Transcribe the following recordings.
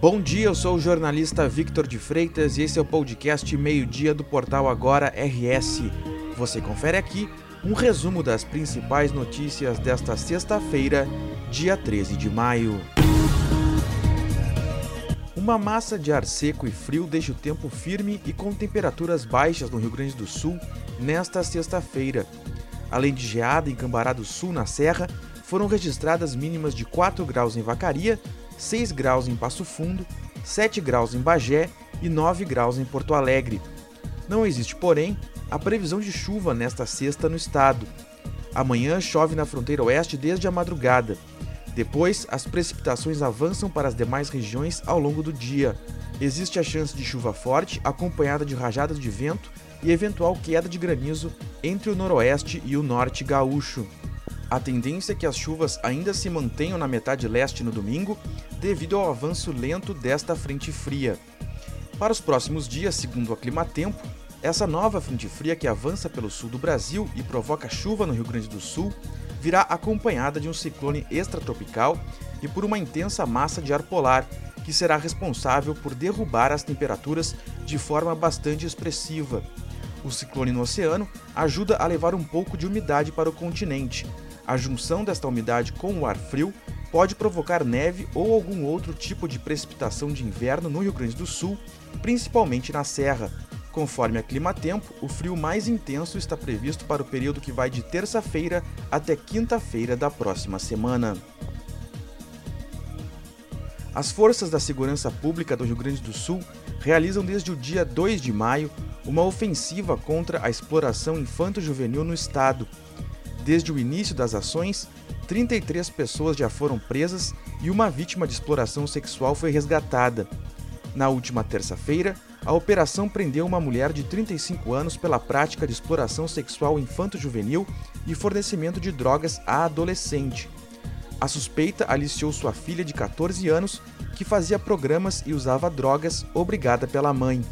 Bom dia, eu sou o jornalista Victor de Freitas e esse é o podcast Meio-Dia do portal Agora RS. Você confere aqui um resumo das principais notícias desta sexta-feira, dia 13 de maio. Uma massa de ar seco e frio deixa o tempo firme e com temperaturas baixas no Rio Grande do Sul nesta sexta-feira. Além de geada em Cambará do Sul, na Serra, foram registradas mínimas de 4 graus em Vacaria, 6 graus em Passo Fundo, 7 graus em Bagé e 9 graus em Porto Alegre. Não existe, porém, a previsão de chuva nesta sexta no estado. Amanhã chove na fronteira oeste desde a madrugada. Depois, as precipitações avançam para as demais regiões ao longo do dia. Existe a chance de chuva forte, acompanhada de rajadas de vento e eventual queda de granizo entre o noroeste e o norte gaúcho. A tendência é que as chuvas ainda se mantenham na metade leste no domingo, devido ao avanço lento desta frente fria. Para os próximos dias, segundo a Climatempo, essa nova frente fria que avança pelo sul do Brasil e provoca chuva no Rio Grande do Sul virá acompanhada de um ciclone extratropical e por uma intensa massa de ar polar, que será responsável por derrubar as temperaturas de forma bastante expressiva. O ciclone no oceano ajuda a levar um pouco de umidade para o continente, a junção desta umidade com o ar frio pode provocar neve ou algum outro tipo de precipitação de inverno no Rio Grande do Sul, principalmente na Serra. Conforme a Climatempo, o frio mais intenso está previsto para o período que vai de terça-feira até quinta-feira da próxima semana. As forças da segurança pública do Rio Grande do Sul realizam desde o dia 2 de maio uma ofensiva contra a exploração infanto-juvenil no estado, Desde o início das ações, 33 pessoas já foram presas e uma vítima de exploração sexual foi resgatada. Na última terça-feira, a operação prendeu uma mulher de 35 anos pela prática de exploração sexual infanto-juvenil e fornecimento de drogas a adolescente. A suspeita aliciou sua filha de 14 anos, que fazia programas e usava drogas, obrigada pela mãe.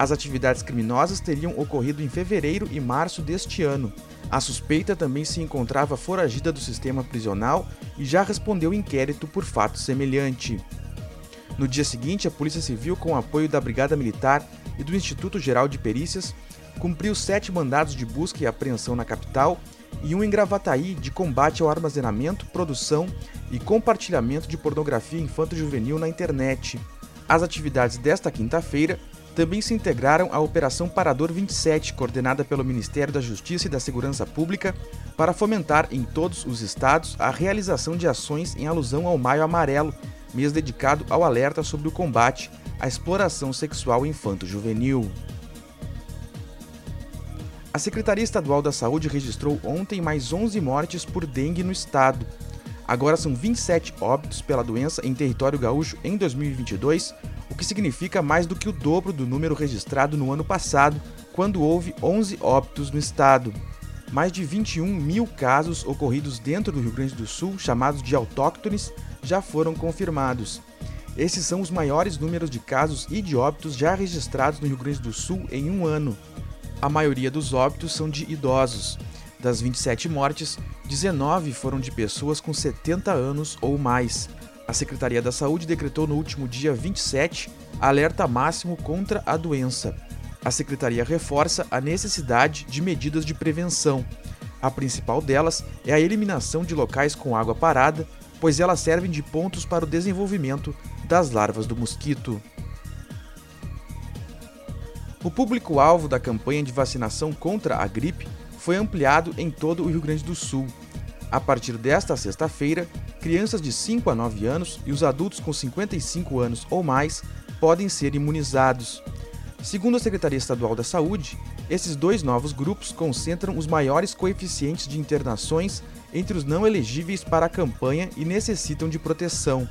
As atividades criminosas teriam ocorrido em fevereiro e março deste ano. A suspeita também se encontrava foragida do sistema prisional e já respondeu inquérito por fato semelhante. No dia seguinte, a Polícia Civil, com apoio da Brigada Militar e do Instituto Geral de Perícias, cumpriu sete mandados de busca e apreensão na capital e um em Gravataí de combate ao armazenamento, produção e compartilhamento de pornografia infanto-juvenil na internet. As atividades desta quinta-feira também se integraram à Operação Parador 27, coordenada pelo Ministério da Justiça e da Segurança Pública, para fomentar em todos os estados a realização de ações em alusão ao Maio Amarelo, mês dedicado ao alerta sobre o combate à exploração sexual infanto-juvenil. A Secretaria Estadual da Saúde registrou ontem mais 11 mortes por dengue no estado. Agora são 27 óbitos pela doença em território gaúcho em 2022, o que significa mais do que o dobro do número registrado no ano passado, quando houve 11 óbitos no estado. Mais de 21 mil casos ocorridos dentro do Rio Grande do Sul, chamados de autóctones, já foram confirmados. Esses são os maiores números de casos e de óbitos já registrados no Rio Grande do Sul em um ano. A maioria dos óbitos são de idosos. Das 27 mortes, 19 foram de pessoas com 70 anos ou mais. A Secretaria da Saúde decretou no último dia 27 alerta máximo contra a doença. A Secretaria reforça a necessidade de medidas de prevenção. A principal delas é a eliminação de locais com água parada, pois elas servem de pontos para o desenvolvimento das larvas do mosquito. O público-alvo da campanha de vacinação contra a gripe foi ampliado em todo o Rio Grande do Sul. A partir desta sexta-feira, crianças de 5 a 9 anos e os adultos com 55 anos ou mais podem ser imunizados. Segundo a Secretaria Estadual da Saúde, esses dois novos grupos concentram os maiores coeficientes de internações entre os não elegíveis para a campanha e necessitam de proteção.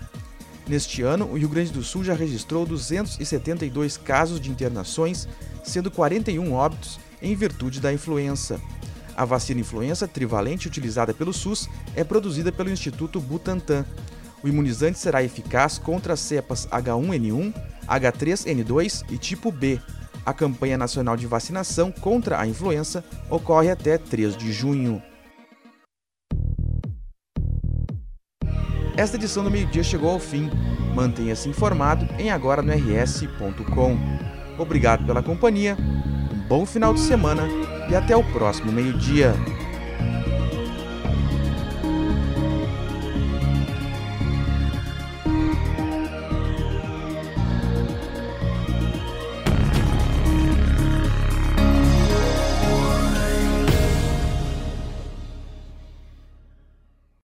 Neste ano, o Rio Grande do Sul já registrou 272 casos de internações, sendo 41 óbitos em virtude da influenza. A vacina influenza trivalente utilizada pelo SUS é produzida pelo Instituto Butantan. O imunizante será eficaz contra as cepas H1N1, H3N2 e tipo B. A campanha nacional de vacinação contra a influenza ocorre até 3 de junho. esta edição do meio-dia chegou ao fim. Mantenha-se informado em agora no rs.com. Obrigado pela companhia, um bom final de semana e até o próximo meio-dia.